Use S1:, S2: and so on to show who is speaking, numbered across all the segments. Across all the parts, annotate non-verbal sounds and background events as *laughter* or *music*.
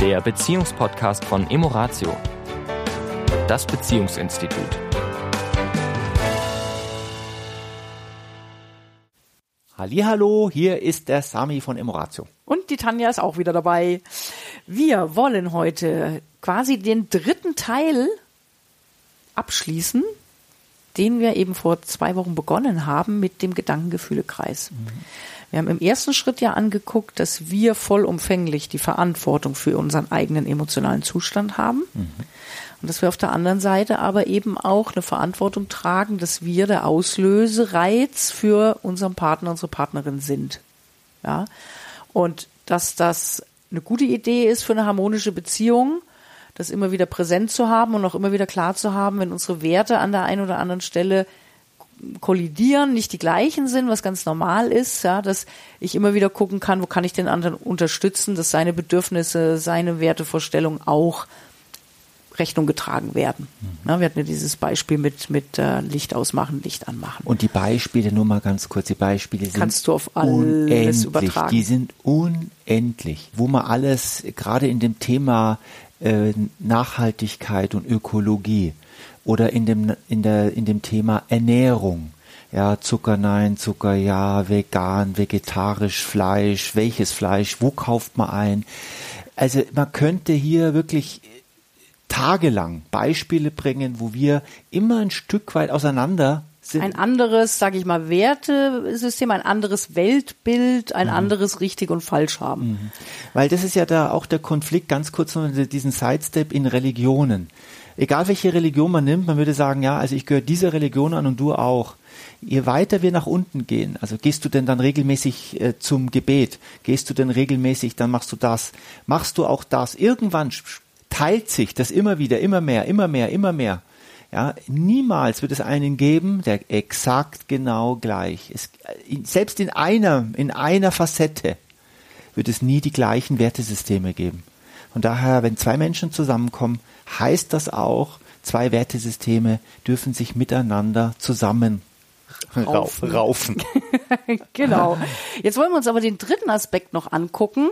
S1: der Beziehungspodcast von Emoratio, das Beziehungsinstitut.
S2: Hallo, hier ist der Sami von Emoratio.
S3: Und die Tanja ist auch wieder dabei. Wir wollen heute quasi den dritten Teil abschließen, den wir eben vor zwei Wochen begonnen haben mit dem Gedankengefühlekreis. Mhm. Wir haben im ersten Schritt ja angeguckt, dass wir vollumfänglich die Verantwortung für unseren eigenen emotionalen Zustand haben. Mhm. Und dass wir auf der anderen Seite aber eben auch eine Verantwortung tragen, dass wir der Auslösereiz für unseren Partner, unsere Partnerin sind. Ja. Und dass das eine gute Idee ist für eine harmonische Beziehung, das immer wieder präsent zu haben und auch immer wieder klar zu haben, wenn unsere Werte an der einen oder anderen Stelle kollidieren, nicht die gleichen sind, was ganz normal ist, ja, dass ich immer wieder gucken kann, wo kann ich den anderen unterstützen, dass seine Bedürfnisse, seine Wertevorstellungen auch Rechnung getragen werden. Mhm. wir hatten ja dieses Beispiel mit, mit äh, Licht ausmachen, Licht anmachen.
S2: Und die Beispiele, nur mal ganz kurz, die Beispiele sind
S3: Kannst du auf alles
S2: unendlich,
S3: übertragen.
S2: Die sind unendlich, wo man alles, gerade in dem Thema äh, Nachhaltigkeit und Ökologie, oder in dem, in der, in dem Thema Ernährung. Ja, Zucker nein, Zucker ja, vegan, vegetarisch, Fleisch, welches Fleisch, wo kauft man ein? Also man könnte hier wirklich tagelang Beispiele bringen, wo wir immer ein Stück weit auseinander sind.
S3: Ein anderes, sage ich mal, Wertesystem, ein anderes Weltbild, ein mhm. anderes richtig und falsch haben. Mhm.
S2: Weil das ist ja da auch der Konflikt, ganz kurz noch diesen Sidestep in Religionen egal welche Religion man nimmt, man würde sagen, ja, also ich gehöre dieser Religion an und du auch. Je weiter wir nach unten gehen, also gehst du denn dann regelmäßig äh, zum Gebet, gehst du denn regelmäßig, dann machst du das, machst du auch das. Irgendwann teilt sich das immer wieder, immer mehr, immer mehr, immer mehr. Ja, niemals wird es einen geben, der exakt genau gleich ist. Selbst in einer, in einer Facette wird es nie die gleichen Wertesysteme geben. Von daher, wenn zwei Menschen zusammenkommen, heißt das auch, zwei Wertesysteme dürfen sich miteinander zusammen raufen. raufen. *laughs*
S3: genau. Jetzt wollen wir uns aber den dritten Aspekt noch angucken,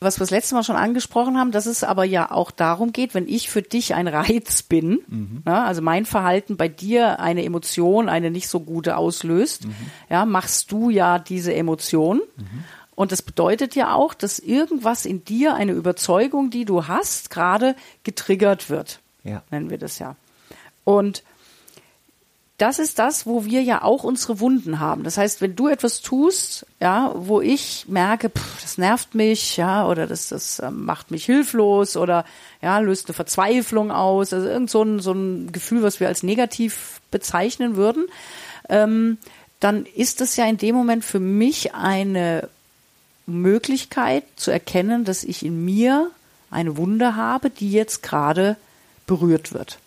S3: was wir das letzte Mal schon angesprochen haben, dass es aber ja auch darum geht, wenn ich für dich ein Reiz bin, mhm. ja, also mein Verhalten bei dir eine Emotion, eine nicht so gute auslöst, mhm. ja, machst du ja diese Emotion. Mhm. Und das bedeutet ja auch, dass irgendwas in dir, eine Überzeugung, die du hast, gerade getriggert wird. Ja. Nennen wir das ja. Und das ist das, wo wir ja auch unsere Wunden haben. Das heißt, wenn du etwas tust, ja, wo ich merke, pff, das nervt mich, ja, oder das, das äh, macht mich hilflos oder ja, löst eine Verzweiflung aus, also irgend so ein, so ein Gefühl, was wir als negativ bezeichnen würden, ähm, dann ist das ja in dem Moment für mich eine Möglichkeit zu erkennen, dass ich in mir eine Wunde habe, die jetzt gerade berührt wird.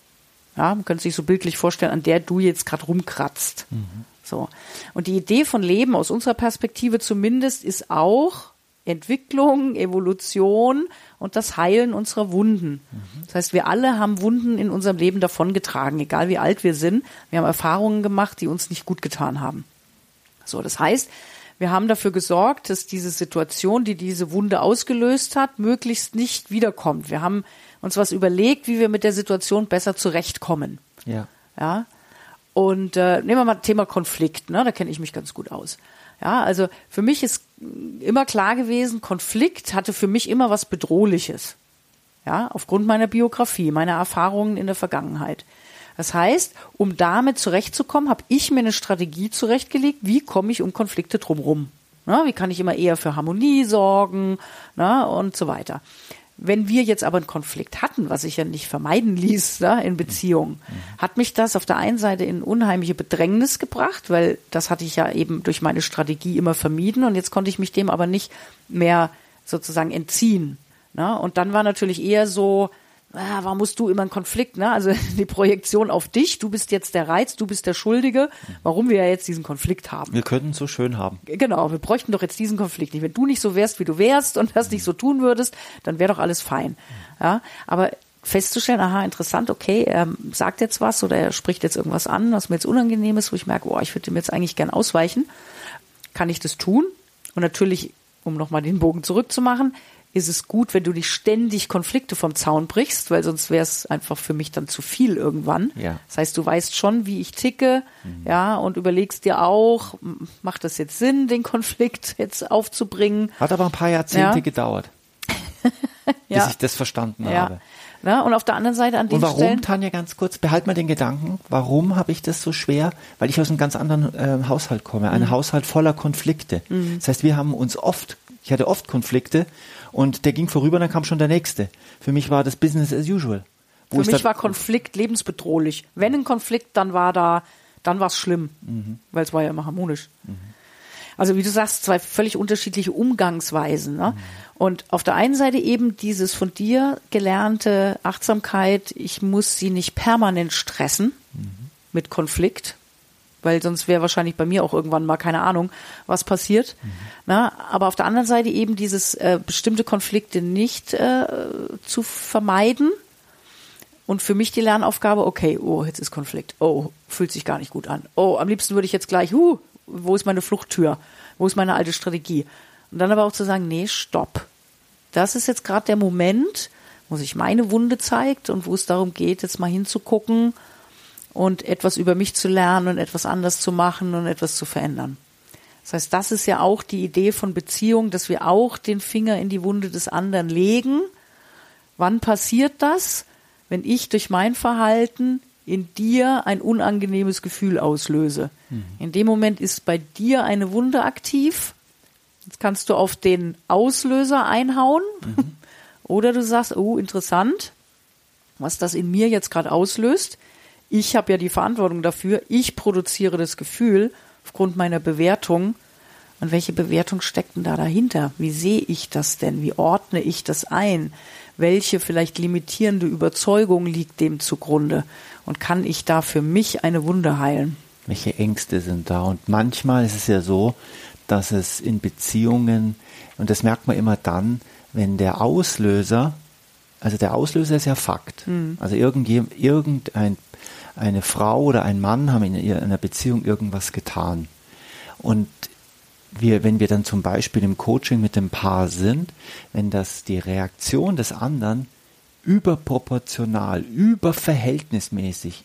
S3: Ja, man könnte sich so bildlich vorstellen, an der du jetzt gerade rumkratzt. Mhm. So. Und die Idee von Leben aus unserer Perspektive zumindest ist auch Entwicklung, Evolution und das Heilen unserer Wunden. Mhm. Das heißt, wir alle haben Wunden in unserem Leben davongetragen, egal wie alt wir sind. Wir haben Erfahrungen gemacht, die uns nicht gut getan haben. So, das heißt, wir haben dafür gesorgt, dass diese Situation, die diese Wunde ausgelöst hat, möglichst nicht wiederkommt. Wir haben uns was überlegt, wie wir mit der Situation besser zurechtkommen.
S2: Ja.
S3: Ja. Und äh, nehmen wir mal Thema Konflikt, ne? da kenne ich mich ganz gut aus. Ja, also für mich ist immer klar gewesen, Konflikt hatte für mich immer was Bedrohliches. Ja, aufgrund meiner Biografie, meiner Erfahrungen in der Vergangenheit. Das heißt, um damit zurechtzukommen, habe ich mir eine Strategie zurechtgelegt, wie komme ich um Konflikte drumherum. Na, wie kann ich immer eher für Harmonie sorgen na, und so weiter. Wenn wir jetzt aber einen Konflikt hatten, was sich ja nicht vermeiden ließ na, in Beziehungen, hat mich das auf der einen Seite in unheimliche Bedrängnis gebracht, weil das hatte ich ja eben durch meine Strategie immer vermieden und jetzt konnte ich mich dem aber nicht mehr sozusagen entziehen. Na? Und dann war natürlich eher so, ah, warum musst du immer einen Konflikt, ne? Also *laughs* die Projektion auf dich, du bist jetzt der Reiz, du bist der Schuldige, warum wir ja jetzt diesen Konflikt haben.
S2: Wir könnten es so schön haben.
S3: Genau, wir bräuchten doch jetzt diesen Konflikt nicht. Wenn du nicht so wärst, wie du wärst und das nicht so tun würdest, dann wäre doch alles fein. Ja, aber festzustellen, aha, interessant, okay, er sagt jetzt was oder er spricht jetzt irgendwas an, was mir jetzt unangenehm ist, wo ich merke, oh, ich würde dem jetzt eigentlich gern ausweichen. Kann ich das tun? Und natürlich, um nochmal den Bogen zurückzumachen, ist es gut, wenn du nicht ständig Konflikte vom Zaun brichst, weil sonst wäre es einfach für mich dann zu viel irgendwann.
S2: Ja.
S3: Das heißt, du weißt schon, wie ich ticke, ja, und überlegst dir auch, macht das jetzt Sinn, den Konflikt *laughs* jetzt aufzubringen?
S2: Hat aber ein paar Jahrzehnte
S3: Ja.
S2: gedauert, *laughs*
S3: Ja.
S2: bis ich das verstanden
S3: Ja.
S2: habe.
S3: Ne? Und auf der anderen Seite an den
S2: Und warum,
S3: Stellen.
S2: Tanja, ganz kurz, behalt mal den Gedanken, warum habe ich das so schwer? Weil ich aus einem ganz anderen äh, Haushalt komme,
S3: Mhm.
S2: ein Haushalt voller Konflikte. Das heißt, wir haben uns oft, ich hatte oft Konflikte und der ging vorüber, dann kam schon der nächste. Für mich war das Business as usual.
S3: Für
S2: ich
S3: mich war Konflikt lebensbedrohlich. Wenn ein Konflikt, dann war da, dann war es schlimm,
S2: Mhm.
S3: weil es war ja immer harmonisch. Also wie du sagst, zwei völlig unterschiedliche Umgangsweisen. Ne?
S2: Mhm.
S3: Und auf der einen Seite eben dieses von dir gelernte Achtsamkeit, ich muss sie nicht permanent stressen
S2: Mhm.
S3: mit Konflikt, weil sonst wäre wahrscheinlich bei mir auch irgendwann mal keine Ahnung, was passiert.
S2: Mhm.
S3: Na, aber auf der anderen Seite eben dieses äh, bestimmte Konflikte nicht äh, zu vermeiden. Und für mich die Lernaufgabe, okay, oh, jetzt ist Konflikt. Oh, fühlt sich gar nicht gut an. Oh, am liebsten würde ich jetzt gleich, huh, wo ist meine Fluchttür? Wo ist meine alte Strategie? Und dann aber auch zu sagen, nee, stopp. Das ist jetzt gerade der Moment, wo sich meine Wunde zeigt und wo es darum geht, jetzt mal hinzugucken und etwas über mich zu lernen und etwas anders zu machen und etwas zu verändern. Das heißt, das ist ja auch die Idee von Beziehung, dass wir auch den Finger in die Wunde des anderen legen. Wann passiert das? Wenn ich durch mein Verhalten in dir ein unangenehmes Gefühl auslöse. In dem Moment ist bei dir eine Wunde aktiv. Jetzt kannst du auf den Auslöser einhauen. Oder du sagst, oh, interessant, was das in mir jetzt gerade auslöst. Ich habe ja die Verantwortung dafür. Ich produziere das Gefühl aufgrund meiner Bewertung. Und welche Bewertung steckt denn da dahinter? Wie sehe ich das denn? Wie ordne ich das ein? Welche vielleicht limitierende Überzeugung liegt dem zugrunde? Und kann ich da für mich eine Wunde heilen?
S2: welche Ängste sind da. Und manchmal ist es ja so, dass es in Beziehungen, und das merkt man immer dann, wenn der Auslöser, also der Auslöser ist ja Fakt. Also irgendjem, irgendein, eine Frau oder ein Mann haben in einer Beziehung irgendwas getan. Und wir, wenn wir dann zum Beispiel im Coaching mit dem Paar sind, wenn das die Reaktion des anderen überproportional, überverhältnismäßig,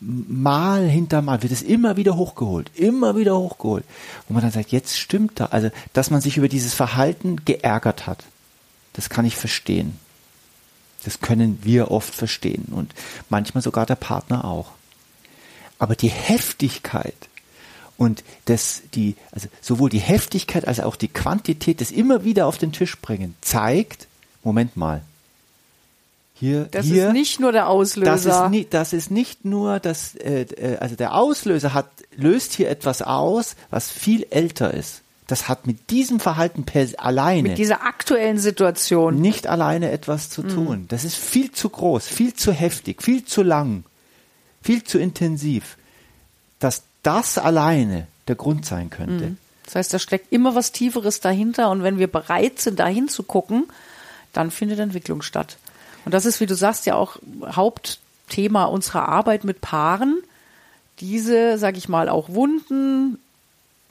S2: mal hinter mal wird es immer wieder hochgeholt, immer wieder hochgeholt, wo man dann sagt, jetzt stimmt da, also dass man sich über dieses Verhalten geärgert hat, das kann ich verstehen. Das können wir oft verstehen und manchmal sogar der Partner auch. Aber die Heftigkeit und das, die, also sowohl die Heftigkeit als auch die Quantität des immer wieder auf den Tisch bringen zeigt, Moment mal, hier,
S3: Das
S2: hier,
S3: ist nicht nur der Auslöser.
S2: das ist, nicht, das ist nicht nur das, äh, äh, also der Auslöser hat, löst hier etwas aus, was viel älter ist. Das hat mit diesem Verhalten per alleine
S3: mit dieser aktuellen Situation.
S2: nicht alleine etwas zu tun. Das ist viel zu groß, viel zu heftig, viel zu lang, viel zu intensiv, dass das alleine der Grund sein könnte.
S3: Das heißt, da steckt immer was Tieferes dahinter und wenn wir bereit sind, da hinzugucken, dann findet Entwicklung statt. Und das ist, wie du sagst, ja auch Hauptthema unserer Arbeit mit Paaren, diese, sag ich mal, auch Wunden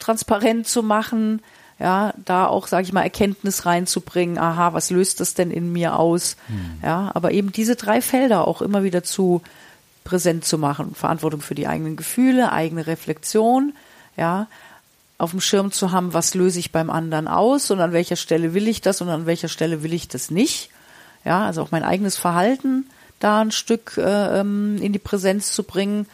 S3: transparent zu machen, ja, da auch, sage ich mal, Erkenntnis reinzubringen, aha, was löst das denn in mir aus? Ja, aber eben diese drei Felder auch immer wieder zu präsent zu machen. Verantwortung für die eigenen Gefühle, eigene Reflexion, ja, auf dem Schirm zu haben, was löse ich beim anderen aus und an welcher Stelle will ich das und an welcher Stelle will ich das nicht. Ja, also auch mein eigenes Verhalten da ein Stück äh, ähm, in die Präsenz zu bringen,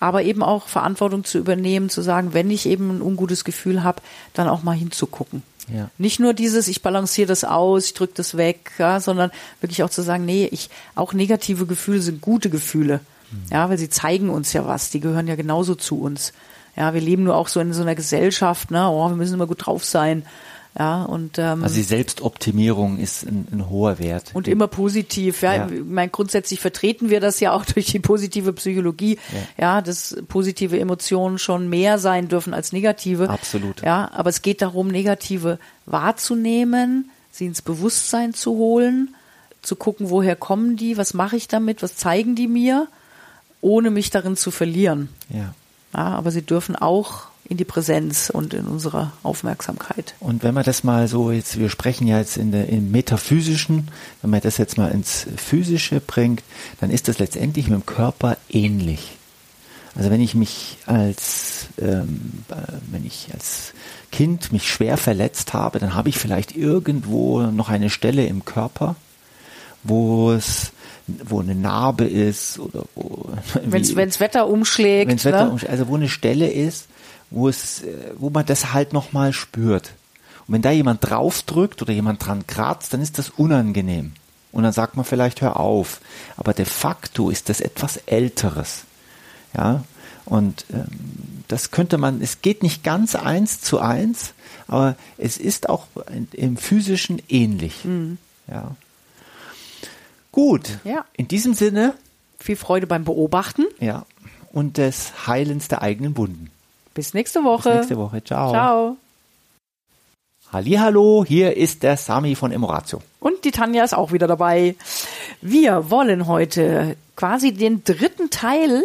S3: aber eben auch Verantwortung zu übernehmen, zu sagen, wenn ich eben ein ungutes Gefühl habe, dann auch mal hinzugucken.
S2: Ja.
S3: Nicht nur dieses, ich balanciere das aus, ich drücke das weg, ja, sondern wirklich auch zu sagen, nee, ich, auch negative Gefühle sind gute Gefühle. Ja, weil sie zeigen uns ja was, die gehören ja genauso zu uns. Ja, wir leben nur auch so in so einer Gesellschaft, ne, oh, wir müssen immer gut drauf sein. Ja, und, ähm,
S2: Also die Selbstoptimierung ist ein, ein hoher Wert.
S3: und immer positiv. Ja,
S2: Ja.
S3: ich meine, grundsätzlich vertreten wir das ja auch *laughs* durch die positive Psychologie. Ja. dass positive Emotionen schon mehr sein dürfen als negative.
S2: Absolut.
S3: Ja, aber es geht darum, negative wahrzunehmen, sie ins Bewusstsein zu holen, zu gucken, woher kommen die, was mache ich damit, was zeigen die mir, ohne mich darin zu verlieren.
S2: ja.
S3: Ja, aber sie dürfen auch in die Präsenz und in unsere Aufmerksamkeit.
S2: Und wenn man das mal so jetzt, wir sprechen ja jetzt in der, im Metaphysischen, wenn man das jetzt mal ins Physische bringt, dann ist das letztendlich mit dem Körper ähnlich. Also wenn ich mich als, ähm, äh, wenn ich als Kind mich schwer verletzt habe, dann habe ich vielleicht irgendwo noch eine Stelle im Körper, wo es wo eine Narbe ist oder wo
S3: wenn es Wetter umschlägt,
S2: wenn's Wetter ne? umschlägt, also wo eine Stelle ist, wo es äh, wo man das halt noch mal spürt. Und wenn da jemand draufdrückt oder jemand dran kratzt, dann ist das unangenehm. Und dann sagt man vielleicht hör auf, aber de facto ist das etwas älteres. Ja? Und ähm, das könnte man, es geht nicht ganz eins zu eins, aber es ist auch im physischen ähnlich. Mhm. Ja. Gut. Ja. In diesem Sinne.
S3: Viel Freude beim Beobachten.
S2: Ja. Und des Heilens der eigenen Wunden.
S3: Bis nächste Woche.
S2: Bis nächste Woche. Ciao.
S3: Ciao.
S2: Hallo, hier ist der Sami von Emoratio.
S3: Und die Tanja ist auch wieder dabei. Wir wollen heute quasi den dritten Teil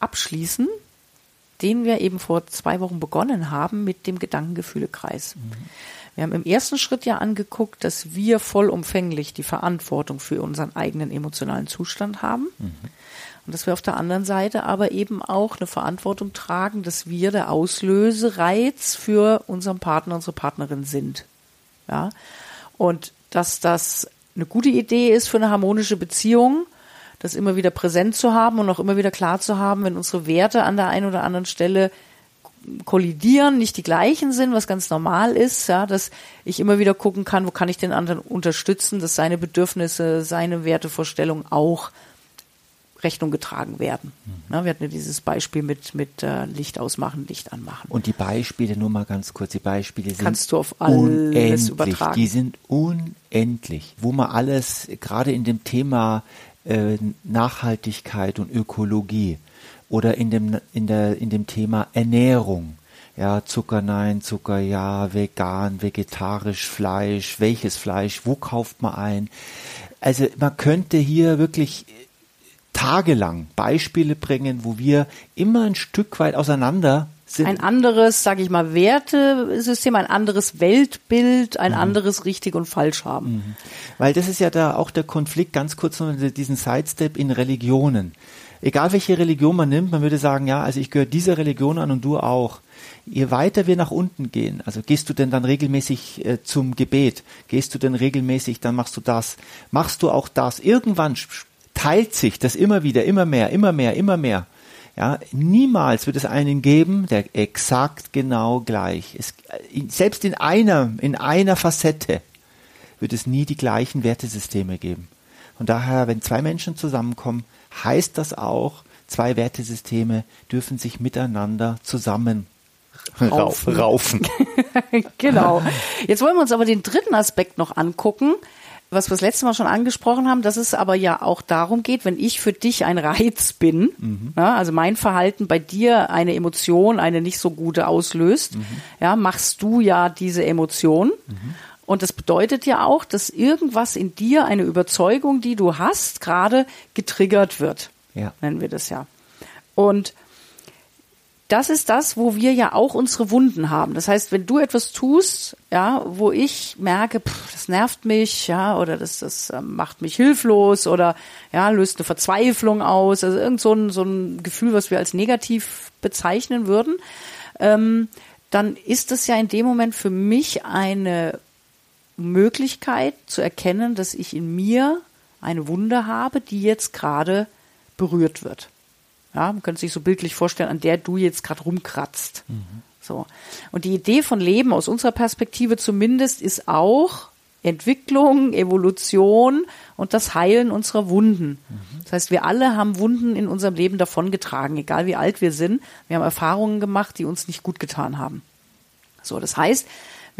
S3: abschließen, den wir eben vor zwei Wochen begonnen haben mit dem Gedankengefühlekreis. Mhm. Wir haben im ersten Schritt ja angeguckt, dass wir vollumfänglich die Verantwortung für unseren eigenen emotionalen Zustand haben. Mhm. Und dass wir auf der anderen Seite aber eben auch eine Verantwortung tragen, dass wir der Auslösereiz für unseren Partner, unsere Partnerin sind. Ja. Und dass das eine gute Idee ist für eine harmonische Beziehung, das immer wieder präsent zu haben und auch immer wieder klar zu haben, wenn unsere Werte an der einen oder anderen Stelle kollidieren, nicht die gleichen sind, was ganz normal ist, ja, dass ich immer wieder gucken kann, wo kann ich den anderen unterstützen, dass seine Bedürfnisse, seine Wertevorstellungen auch Rechnung getragen werden. Mhm. Ja, wir hatten ja dieses Beispiel mit, mit äh, Licht ausmachen, Licht anmachen.
S2: Und die Beispiele, nur mal ganz kurz, die Beispiele sind
S3: Kannst du auf alles
S2: unendlich.
S3: übertragen.
S2: Die sind unendlich, wo man alles, gerade in dem Thema äh, Nachhaltigkeit und Ökologie oder in dem, in der, in dem Thema Ernährung. Ja, Zucker nein, Zucker ja, vegan, vegetarisch, Fleisch, welches Fleisch, wo kauft man ein? Also man könnte hier wirklich tagelang Beispiele bringen, wo wir immer ein Stück weit auseinander sind.
S3: Ein anderes, sage ich mal, Wertesystem, ein anderes Weltbild, ein mhm. anderes richtig und falsch haben. Mhm.
S2: Weil das ist ja da auch der Konflikt, ganz kurz noch diesen Sidestep in Religionen. Egal welche Religion man nimmt, man würde sagen, ja, also ich gehöre dieser Religion an und du auch. Je weiter wir nach unten gehen, also gehst du denn dann regelmäßig äh, zum Gebet, gehst du denn regelmäßig, dann machst du das, machst du auch das. Irgendwann teilt sich das immer wieder, immer mehr, immer mehr, immer mehr. Ja, niemals wird es einen geben, der exakt genau gleich ist. Selbst in einer, in einer Facette wird es nie die gleichen Wertesysteme geben. Von daher, wenn zwei Menschen zusammenkommen, heißt das auch, zwei Wertesysteme dürfen sich miteinander zusammen raufen. raufen. *laughs*
S3: genau. Jetzt wollen wir uns aber den dritten Aspekt noch angucken, was wir das letzte Mal schon angesprochen haben, dass es aber ja auch darum geht, wenn ich für dich ein Reiz bin, mhm. ja, also mein Verhalten bei dir eine Emotion, eine nicht so gute auslöst, mhm. ja, machst du ja diese Emotion. Mhm. Und das bedeutet ja auch, dass irgendwas in dir, eine Überzeugung, die du hast, gerade getriggert wird. Ja. Nennen wir das ja. Und das ist das, wo wir ja auch unsere Wunden haben. Das heißt, wenn du etwas tust, ja, wo ich merke, pff, das nervt mich, ja, oder das, das äh, macht mich hilflos oder ja, löst eine Verzweiflung aus, also irgend so ein, so ein Gefühl, was wir als negativ bezeichnen würden, ähm, dann ist das ja in dem Moment für mich eine Möglichkeit zu erkennen, dass ich in mir eine Wunde habe, die jetzt gerade berührt wird. Ja, man könnte sich so bildlich vorstellen, an der du jetzt gerade rumkratzt. Mhm. So. Und die Idee von Leben aus unserer Perspektive zumindest ist auch Entwicklung, Evolution und das Heilen unserer Wunden. Mhm. Das heißt, wir alle haben Wunden in unserem Leben davongetragen, egal wie alt wir sind. Wir haben Erfahrungen gemacht, die uns nicht gut getan haben. So, das heißt,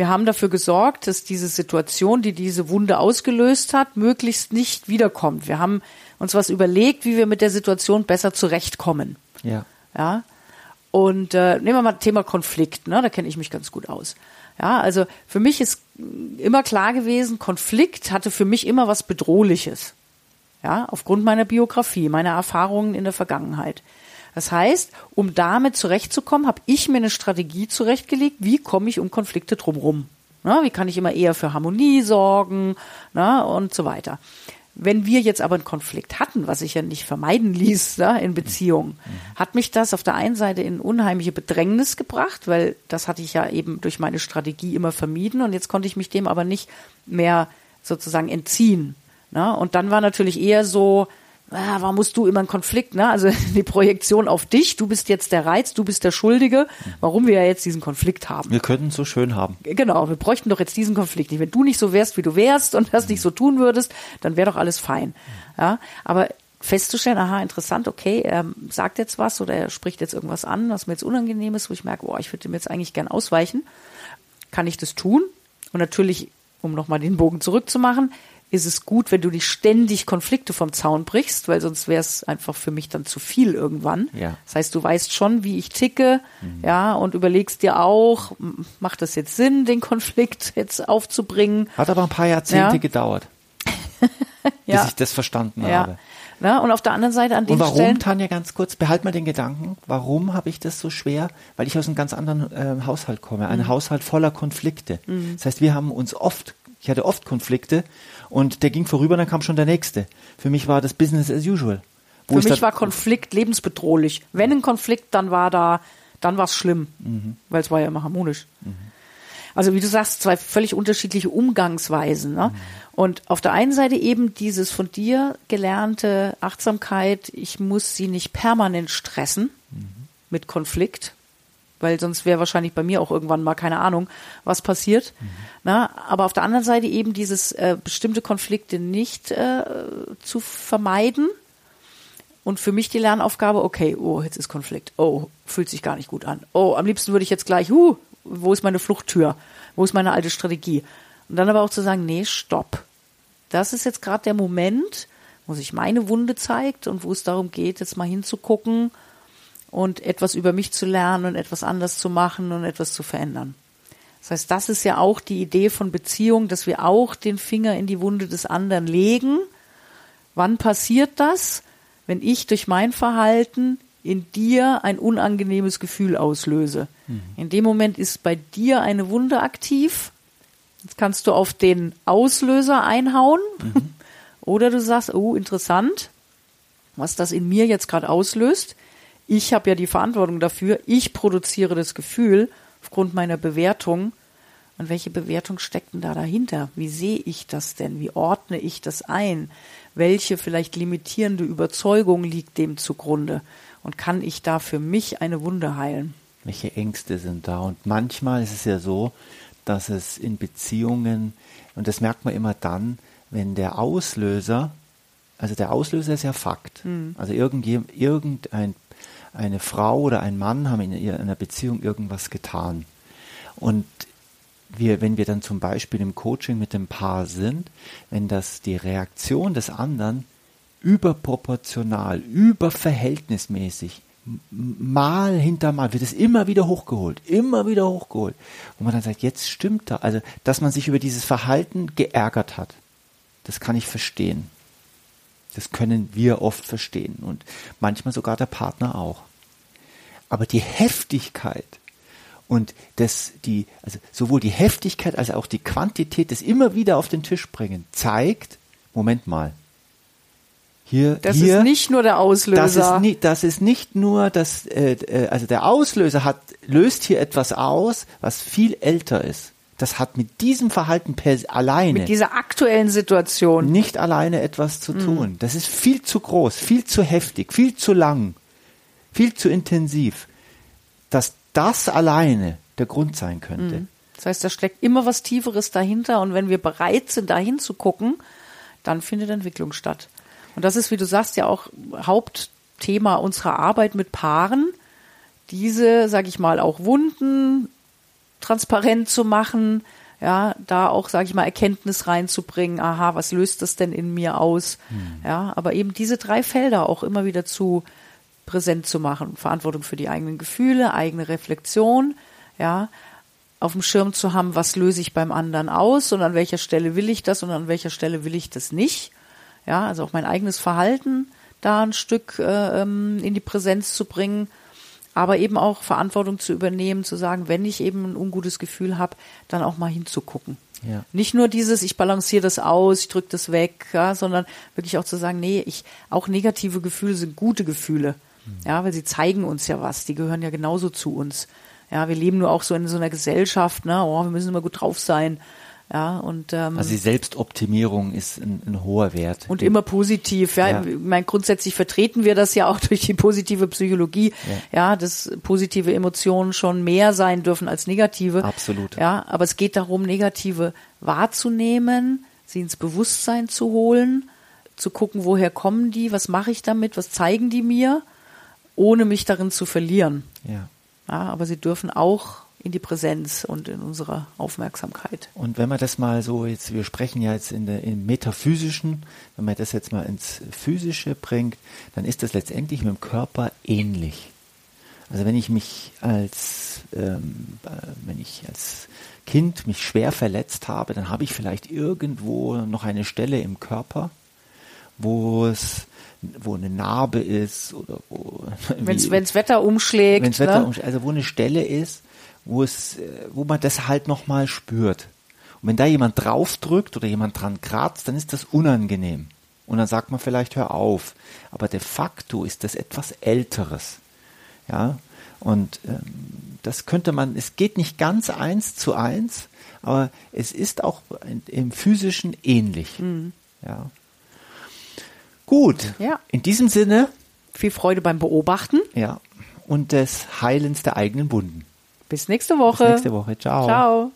S3: wir haben dafür gesorgt, dass diese Situation, die diese Wunde ausgelöst hat, möglichst nicht wiederkommt. Wir haben uns was überlegt, wie wir mit der Situation besser zurechtkommen.
S2: Ja.
S3: Ja. Und äh, nehmen wir mal Thema Konflikt, ne? da kenne ich mich ganz gut aus. Ja, also für mich ist immer klar gewesen, Konflikt hatte für mich immer was Bedrohliches. Ja, aufgrund meiner Biografie, meiner Erfahrungen in der Vergangenheit. Das heißt, um damit zurechtzukommen, habe ich mir eine Strategie zurechtgelegt, wie komme ich um Konflikte drumherum. Na, wie kann ich immer eher für Harmonie sorgen na, und so weiter. Wenn wir jetzt aber einen Konflikt hatten, was sich ja nicht vermeiden ließ ne, in Beziehungen, hat mich das auf der einen Seite in unheimliche Bedrängnis gebracht, weil das hatte ich ja eben durch meine Strategie immer vermieden und jetzt konnte ich mich dem aber nicht mehr sozusagen entziehen. Und dann war natürlich eher so, ah, warum musst du immer einen Konflikt, ne? Also *laughs* die Projektion auf dich, du bist jetzt der Reiz, du bist der Schuldige, warum wir ja jetzt diesen Konflikt haben.
S2: Wir könnten es so schön haben.
S3: Genau, wir bräuchten doch jetzt diesen Konflikt nicht. Wenn du nicht so wärst, wie du wärst und das nicht so tun würdest, dann wäre doch alles fein. Ja, aber festzustellen, aha, interessant, okay, er sagt jetzt was oder er spricht jetzt irgendwas an, was mir jetzt unangenehm ist, wo ich merke, boah, ich würde ihm jetzt eigentlich gern ausweichen. Kann ich das tun? Und natürlich, um nochmal den Bogen zurückzumachen, ist es gut, wenn du nicht ständig Konflikte vom Zaun brichst, weil sonst wäre es einfach für mich dann zu viel irgendwann.
S2: Ja.
S3: Das heißt, du weißt schon, wie ich ticke, ja, und überlegst dir auch, macht das jetzt Sinn, den Konflikt *laughs* jetzt aufzubringen?
S2: Hat aber ein paar Jahrzehnte
S3: Ja.
S2: gedauert, *laughs*
S3: Ja.
S2: bis ich das verstanden
S3: ja.
S2: habe.
S3: Na, und auf der anderen Seite an den
S2: Und warum,
S3: Stellen.
S2: Tanja, ganz kurz, behalt mal den Gedanken, warum habe ich das so schwer? Weil ich aus einem ganz anderen äh, Haushalt komme,
S3: Mhm.
S2: ein Haushalt voller Konflikte. Das heißt, wir haben uns oft, ich hatte oft Konflikte und der ging vorüber, dann kam schon der nächste. Für mich war das Business as usual.
S3: Für mich war Konflikt lebensbedrohlich. Wenn ein Konflikt, dann war da, dann war es schlimm,
S2: Mhm.
S3: weil es war ja immer harmonisch. Also wie du sagst, zwei völlig unterschiedliche Umgangsweisen. Ne? Und auf der einen Seite eben dieses von dir gelernte Achtsamkeit, ich muss sie nicht permanent stressen mit Konflikt, weil sonst wäre wahrscheinlich bei mir auch irgendwann mal keine Ahnung, was passiert. Na, aber auf der anderen Seite eben dieses äh, bestimmte Konflikte nicht äh, zu vermeiden. Und für mich die Lernaufgabe, okay, oh, jetzt ist Konflikt. Oh, fühlt sich gar nicht gut an. Oh, am liebsten würde ich jetzt gleich, huh, wo ist meine Fluchttür? Wo ist meine alte Strategie? Und dann aber auch zu sagen, nee, stopp. Das ist jetzt gerade der Moment, wo sich meine Wunde zeigt und wo es darum geht, jetzt mal hinzugucken und etwas über mich zu lernen und etwas anders zu machen und etwas zu verändern. Das heißt, das ist ja auch die Idee von Beziehung, dass wir auch den Finger in die Wunde des anderen legen. Wann passiert das? Wenn ich durch mein Verhalten in dir ein unangenehmes Gefühl auslöse. In dem Moment ist bei dir eine Wunde aktiv. Jetzt kannst du auf den Auslöser einhauen. *laughs* Oder du sagst, oh, interessant, was das in mir jetzt gerade auslöst. Ich habe ja die Verantwortung dafür. Ich produziere das Gefühl aufgrund meiner Bewertung. Und welche Bewertung steckt denn da dahinter? Wie sehe ich das denn? Wie ordne ich das ein? Welche vielleicht limitierende Überzeugung liegt dem zugrunde? Und kann ich da für mich eine Wunde heilen?
S2: welche Ängste sind da. Und manchmal ist es ja so, dass es in Beziehungen, und das merkt man immer dann, wenn der Auslöser, also der Auslöser ist ja Fakt. Also irgendje, irgendein, eine Frau oder ein Mann haben in einer Beziehung irgendwas getan. Und wir, wenn wir dann zum Beispiel im Coaching mit dem Paar sind, wenn das die Reaktion des anderen überproportional, überverhältnismäßig, mal hinter mal wird es immer wieder hochgeholt, immer wieder hochgeholt. Wo man dann sagt, jetzt stimmt da. Also, dass man sich über dieses Verhalten geärgert hat, das kann ich verstehen. Das können wir oft verstehen und manchmal sogar der Partner auch. Aber die Heftigkeit und das, die, also sowohl die Heftigkeit als auch die Quantität des immer wieder auf den Tisch bringen zeigt, Moment mal. Hier,
S3: Das
S2: hier,
S3: ist nicht nur der Auslöser.
S2: das ist, nicht, das ist nicht nur das, äh, äh, also der Auslöser hat, löst hier etwas aus, was viel älter ist. Das hat mit diesem Verhalten per alleine
S3: mit dieser aktuellen Situation.
S2: nicht alleine etwas zu tun. Das ist viel zu groß, viel zu heftig, viel zu lang, viel zu intensiv, dass das alleine der Grund sein könnte.
S3: Das heißt, da steckt immer was Tieferes dahinter und wenn wir bereit sind, da hinzugucken, dann findet Entwicklung statt. Und das ist, wie du sagst, ja auch Hauptthema unserer Arbeit mit Paaren, diese, sag ich mal, auch Wunden transparent zu machen, ja, da auch, sage ich mal, Erkenntnis reinzubringen, aha, was löst das denn in mir aus? Ja, aber eben diese drei Felder auch immer wieder zu präsent zu machen. Verantwortung für die eigenen Gefühle, eigene Reflexion, ja, auf dem Schirm zu haben, was löse ich beim anderen aus und an welcher Stelle will ich das und an welcher Stelle will ich das nicht. Ja, also auch mein eigenes Verhalten da ein Stück äh, ähm, in die Präsenz zu bringen, aber eben auch Verantwortung zu übernehmen, zu sagen, wenn ich eben ein ungutes Gefühl habe, dann auch mal hinzugucken.
S2: Ja.
S3: Nicht nur dieses, ich balanciere das aus, ich drücke das weg, ja, sondern wirklich auch zu sagen, nee, ich, auch negative Gefühle sind gute Gefühle. Mhm. Ja, weil sie zeigen uns ja was, die gehören ja genauso zu uns. Ja, wir leben nur auch so in so einer Gesellschaft, ne, oh, wir müssen immer gut drauf sein. Ja, und, ähm,
S2: also die Selbstoptimierung ist ein, ein hoher Wert.
S3: Und immer positiv. Ja, ja. Ich meine, grundsätzlich vertreten wir das ja auch *laughs* durch die positive Psychologie. Ja. ja, dass positive Emotionen schon mehr sein dürfen als negative.
S2: Absolut.
S3: Ja, aber es geht darum, negative wahrzunehmen, sie ins Bewusstsein zu holen, zu gucken, woher kommen die, was mache ich damit, was zeigen die mir, ohne mich darin zu verlieren.
S2: Ja.
S3: Ja, aber sie dürfen auch in die Präsenz und in unsere Aufmerksamkeit.
S2: Und wenn man das mal so jetzt, wir sprechen ja jetzt in der im metaphysischen, wenn man das jetzt mal ins physische bringt, dann ist das letztendlich mit dem Körper ähnlich. Also wenn ich mich als ähm, äh, wenn ich als Kind mich schwer verletzt habe, dann habe ich vielleicht irgendwo noch eine Stelle im Körper, wo es wo eine Narbe ist oder wo *laughs*
S3: wenn es Wetter umschlägt,
S2: wenn's Wetter ne? umschlägt, also wo eine Stelle ist, wo es, äh, wo man das halt nochmal spürt. Und wenn da jemand draufdrückt oder jemand dran kratzt, dann ist das unangenehm. Und dann sagt man vielleicht, hör auf. Aber de facto ist das etwas Älteres. Ja, und ähm, das könnte man, es geht nicht ganz eins zu eins, aber es ist auch im physischen ähnlich. Mhm. Ja. Gut.
S3: Ja.
S2: In diesem Sinne.
S3: Viel Freude beim Beobachten.
S2: Ja. Und des Heilens der eigenen Wunden.
S3: Bis nächste Woche.
S2: Bis nächste Woche. Ciao.
S3: Ciao.